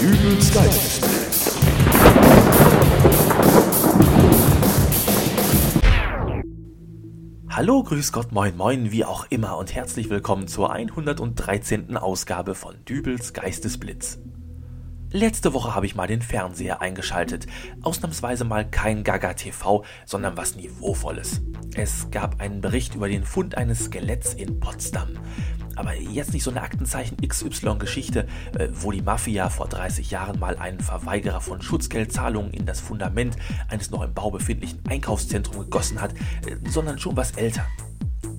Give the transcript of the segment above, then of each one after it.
Dübels Geistesblitz. Hallo, grüß Gott, moin, moin, wie auch immer und herzlich willkommen zur 113. Ausgabe von Dübels Geistesblitz. Letzte Woche habe ich mal den Fernseher eingeschaltet. Ausnahmsweise mal kein Gaga TV, sondern was Niveauvolles. Es gab einen Bericht über den Fund eines Skeletts in Potsdam. Aber jetzt nicht so eine Aktenzeichen XY-Geschichte, äh, wo die Mafia vor 30 Jahren mal einen Verweigerer von Schutzgeldzahlungen in das Fundament eines noch im Bau befindlichen Einkaufszentrums gegossen hat, äh, sondern schon was älter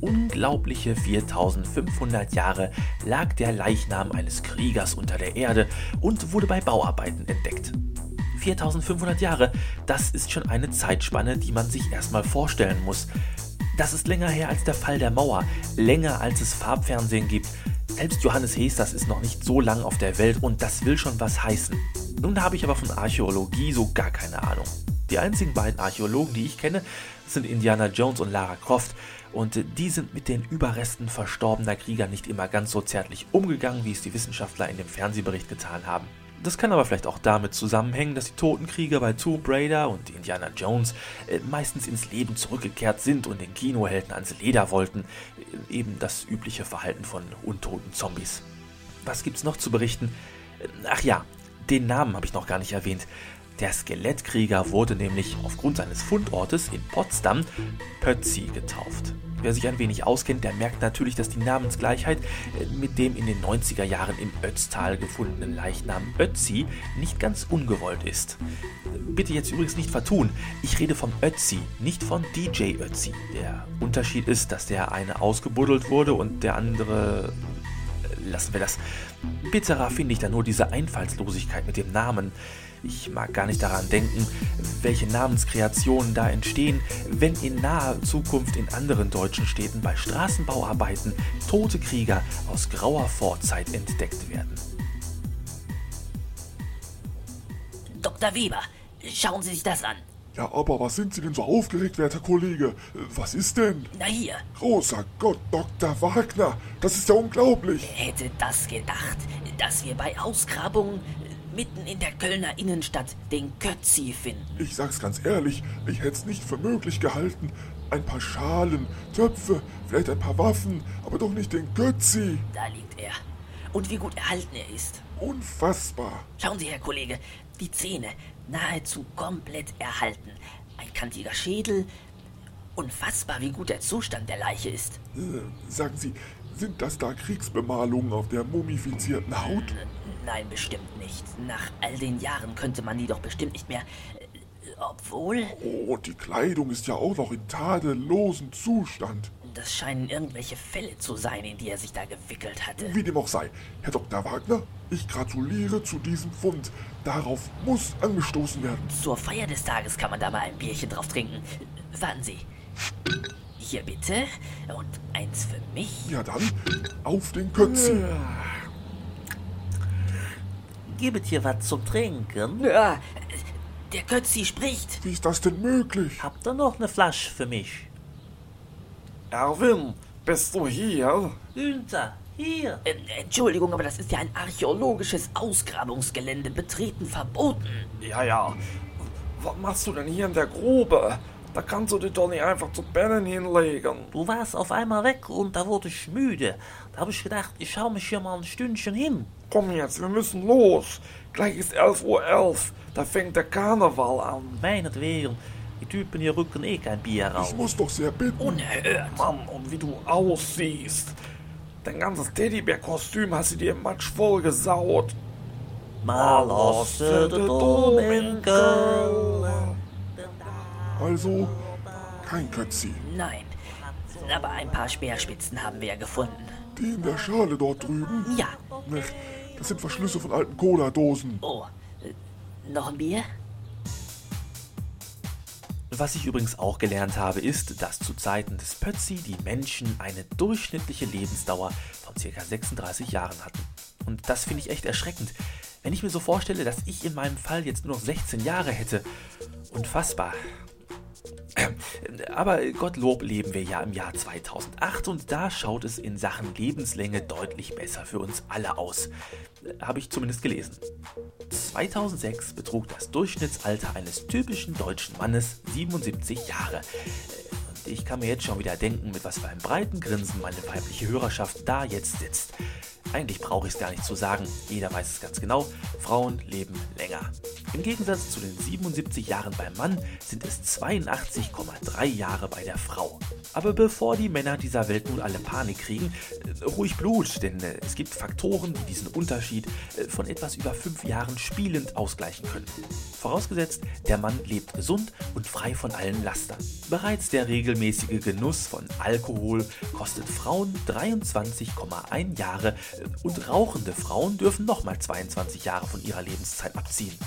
unglaubliche 4500 Jahre lag der Leichnam eines Kriegers unter der Erde und wurde bei Bauarbeiten entdeckt. 4500 Jahre, das ist schon eine Zeitspanne, die man sich erstmal vorstellen muss. Das ist länger her als der Fall der Mauer, länger als es Farbfernsehen gibt. Selbst Johannes Hesters ist noch nicht so lang auf der Welt und das will schon was heißen. Nun habe ich aber von Archäologie so gar keine Ahnung. Die einzigen beiden Archäologen, die ich kenne, sind Indiana Jones und Lara Croft und die sind mit den Überresten verstorbener Krieger nicht immer ganz so zärtlich umgegangen, wie es die Wissenschaftler in dem Fernsehbericht getan haben. Das kann aber vielleicht auch damit zusammenhängen, dass die toten Krieger bei Tomb Raider und Indiana Jones äh, meistens ins Leben zurückgekehrt sind und den Kinohelden ans Leder wollten. Äh, eben das übliche Verhalten von untoten Zombies. Was gibt's noch zu berichten? Äh, ach ja, den Namen habe ich noch gar nicht erwähnt. Der Skelettkrieger wurde nämlich aufgrund seines Fundortes in Potsdam Pötzi getauft. Wer sich ein wenig auskennt, der merkt natürlich, dass die Namensgleichheit äh, mit dem in den 90er Jahren im Ötztal gefundenen Leichnam Ötzi nicht ganz ungewollt ist. Bitte jetzt übrigens nicht vertun, ich rede von Ötzi, nicht von DJ Ötzi. Der Unterschied ist, dass der eine ausgebuddelt wurde und der andere lassen wir das. Bitterer finde ich da nur diese Einfallslosigkeit mit dem Namen. Ich mag gar nicht daran denken, welche Namenskreationen da entstehen, wenn in naher Zukunft in anderen deutschen Städten bei Straßenbauarbeiten tote Krieger aus grauer Vorzeit entdeckt werden. Dr. Weber, schauen Sie sich das an. Ja, aber was sind Sie denn so aufgeregt, werter Kollege? Was ist denn? Na hier. Großer Gott, Dr. Wagner, das ist ja unglaublich. Wer hätte das gedacht, dass wir bei Ausgrabungen mitten in der Kölner Innenstadt den Götzi finden? Ich sag's ganz ehrlich, ich hätte es nicht für möglich gehalten. Ein paar Schalen, Töpfe, vielleicht ein paar Waffen, aber doch nicht den Götzi. Da liegt er. Und wie gut erhalten er ist. Unfassbar. Schauen Sie, Herr Kollege, die Zähne nahezu komplett erhalten. Ein kantiger Schädel. Unfassbar, wie gut der Zustand der Leiche ist. Äh, sagen Sie, sind das da Kriegsbemalungen auf der mumifizierten Haut? Nein, bestimmt nicht. Nach all den Jahren könnte man die doch bestimmt nicht mehr. Äh, obwohl. Oh, die Kleidung ist ja auch noch in tadellosem Zustand. Das scheinen irgendwelche Fälle zu sein, in die er sich da gewickelt hatte. Wie dem auch sei, Herr Dr. Wagner, ich gratuliere zu diesem Fund. Darauf muss angestoßen werden. Zur Feier des Tages kann man da mal ein Bierchen drauf trinken. Warten Sie. Hier bitte. Und eins für mich. Ja dann, auf den Kötzi. Gibet hier was zum Trinken? Ja, der Götzi spricht. Wie ist das denn möglich? Habt ihr noch eine Flasche für mich? Erwin, bist du hier? Günther, hier. Äh, Entschuldigung, aber das ist ja ein archäologisches Ausgrabungsgelände. Betreten verboten. Ja, ja. Was machst du denn hier in der Grube? Da kannst du dich doch nicht einfach zu Bennen hinlegen. Du warst auf einmal weg und da wurde ich müde. Da habe ich gedacht, ich schaue mich hier mal ein Stündchen hin. Komm jetzt, wir müssen los. Gleich ist 11.11 Uhr. 11. Da fängt der Karneval an. Meinetwegen. Die Typen hier rücken eh kein Bier Ich raus. muss doch sehr bitten. Unerhört. Mann, und wie du aussiehst. Dein ganzes Teddybär-Kostüm hast du dir im Matsch voll gesaut. Mal aus der Dominkel. Also, kein Kötzi. Nein. Aber ein paar Speerspitzen haben wir ja gefunden. Die in der Schale dort drüben? Ja. Das sind Verschlüsse von alten Cola-Dosen. Oh. äh, Noch ein Bier? Was ich übrigens auch gelernt habe, ist, dass zu Zeiten des Pötzi die Menschen eine durchschnittliche Lebensdauer von ca. 36 Jahren hatten. Und das finde ich echt erschreckend. Wenn ich mir so vorstelle, dass ich in meinem Fall jetzt nur noch 16 Jahre hätte. Unfassbar. Aber Gottlob leben wir ja im Jahr 2008 und da schaut es in Sachen Lebenslänge deutlich besser für uns alle aus. Habe ich zumindest gelesen. 2006 betrug das Durchschnittsalter eines typischen deutschen Mannes 77 Jahre. Und ich kann mir jetzt schon wieder denken, mit was für einem breiten Grinsen meine weibliche Hörerschaft da jetzt sitzt. Eigentlich brauche ich es gar nicht zu sagen, jeder weiß es ganz genau, Frauen leben länger. Im Gegensatz zu den 77 Jahren beim Mann sind es 82,3 Jahre bei der Frau. Aber bevor die Männer dieser Welt nun alle Panik kriegen, äh, ruhig Blut, denn äh, es gibt Faktoren, die diesen Unterschied äh, von etwas über 5 Jahren spielend ausgleichen können. Vorausgesetzt, der Mann lebt gesund und frei von allen Lastern. Bereits der regelmäßige Genuss von Alkohol kostet Frauen 23,1 Jahre und rauchende Frauen dürfen nochmal 22 Jahre von ihrer Lebenszeit abziehen.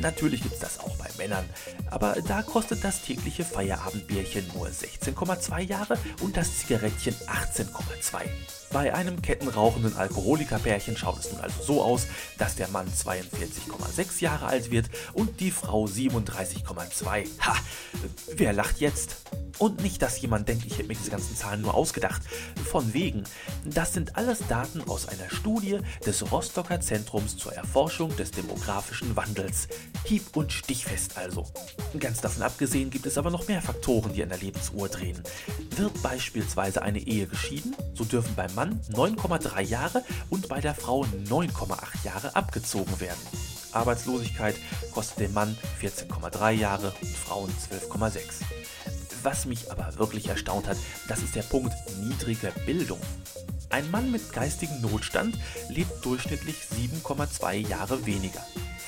Natürlich gibt es das auch bei Männern, aber da kostet das tägliche Feierabendbierchen nur 16,2 Jahre und das Zigarettchen 18,2. Bei einem kettenrauchenden Alkoholikerpärchen schaut es nun also so aus, dass der Mann 42,6 Jahre alt wird und die Frau 37,2. Ha, wer lacht jetzt? Und nicht, dass jemand denkt, ich hätte mir diese ganzen Zahlen nur ausgedacht. Von wegen. Das sind alles Daten aus einer Studie des Rostocker Zentrums zur Erforschung des demografischen Wandels. Hieb- und stichfest also. Ganz davon abgesehen gibt es aber noch mehr Faktoren, die an der Lebensuhr drehen. Wird beispielsweise eine Ehe geschieden, so dürfen beim Mann 9,3 Jahre und bei der Frau 9,8 Jahre abgezogen werden. Arbeitslosigkeit kostet dem Mann 14,3 Jahre und Frauen 12,6. Was mich aber wirklich erstaunt hat, das ist der Punkt niedrige Bildung. Ein Mann mit geistigem Notstand lebt durchschnittlich 7,2 Jahre weniger.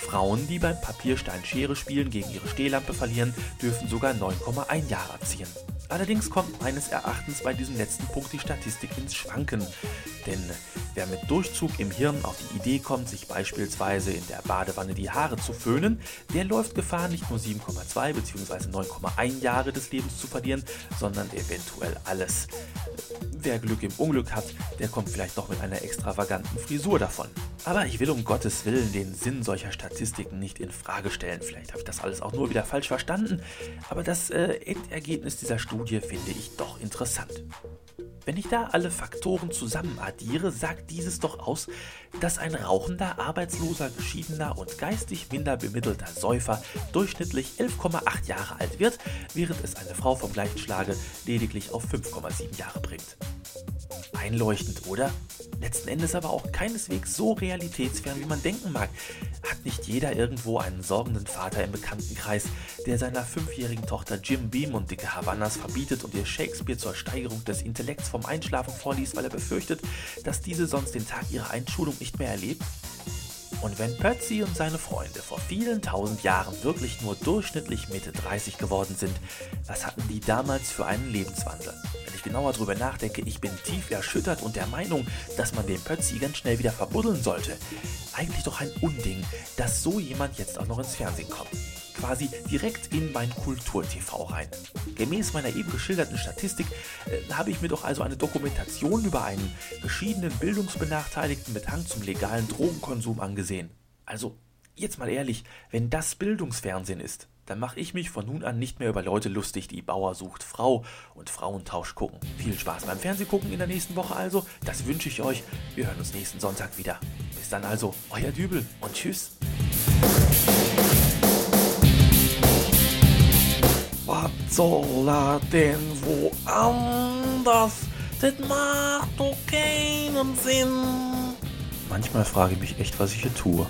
Frauen, die beim Papierstein-Schere spielen gegen ihre Stehlampe verlieren, dürfen sogar 9,1 Jahre abziehen. Allerdings kommt meines Erachtens bei diesem letzten Punkt die Statistik ins Schwanken. Denn wer mit Durchzug im Hirn auf die Idee kommt, sich beispielsweise in der Badewanne die Haare zu föhnen, der läuft Gefahr, nicht nur 7,2 bzw. 9,1 Jahre des Lebens zu verlieren, sondern eventuell alles. Wer Glück im Unglück hat, der kommt vielleicht noch mit einer extravaganten Frisur davon. Aber ich will um Gottes Willen den Sinn solcher Statistiken nicht in Frage stellen. Vielleicht habe ich das alles auch nur wieder falsch verstanden, aber das äh, Endergebnis dieser Studie finde ich doch interessant. Wenn ich da alle Faktoren zusammen addiere, sagt dieses doch aus, dass ein rauchender, arbeitsloser, geschiedener und geistig minder bemittelter Säufer durchschnittlich 11,8 Jahre alt wird, während es eine Frau vom gleichen Schlage lediglich auf 5,7 Jahre bringt. Einleuchtend, oder? Letzten Endes aber auch keineswegs so realitätsfern, wie man denken mag. Hat nicht jeder irgendwo einen sorgenden Vater im Bekanntenkreis, der seiner fünfjährigen Tochter Jim Beam und dicke Havannas verbietet und ihr Shakespeare zur Steigerung des Intellekts vom Einschlafen vorliest, weil er befürchtet, dass diese sonst den Tag ihrer Einschulung nicht mehr erlebt? Und wenn Percy und seine Freunde vor vielen tausend Jahren wirklich nur durchschnittlich Mitte 30 geworden sind, was hatten die damals für einen Lebenswandel? Wenn ich genauer drüber nachdenke, ich bin tief erschüttert und der Meinung, dass man den Percy ganz schnell wieder verbuddeln sollte. Eigentlich doch ein Unding, dass so jemand jetzt auch noch ins Fernsehen kommt quasi direkt in mein Kultur-TV rein. Gemäß meiner eben geschilderten Statistik äh, habe ich mir doch also eine Dokumentation über einen geschiedenen Bildungsbenachteiligten mit Hang zum legalen Drogenkonsum angesehen. Also, jetzt mal ehrlich, wenn das Bildungsfernsehen ist, dann mache ich mich von nun an nicht mehr über Leute lustig, die Bauer sucht Frau und Frauentausch gucken. Viel Spaß beim Fernsehgucken in der nächsten Woche also, das wünsche ich euch. Wir hören uns nächsten Sonntag wieder. Bis dann also, euer Dübel und tschüss. Soll er denn woanders? Das macht doch keinen Sinn. Manchmal frage ich mich echt, was ich hier tue.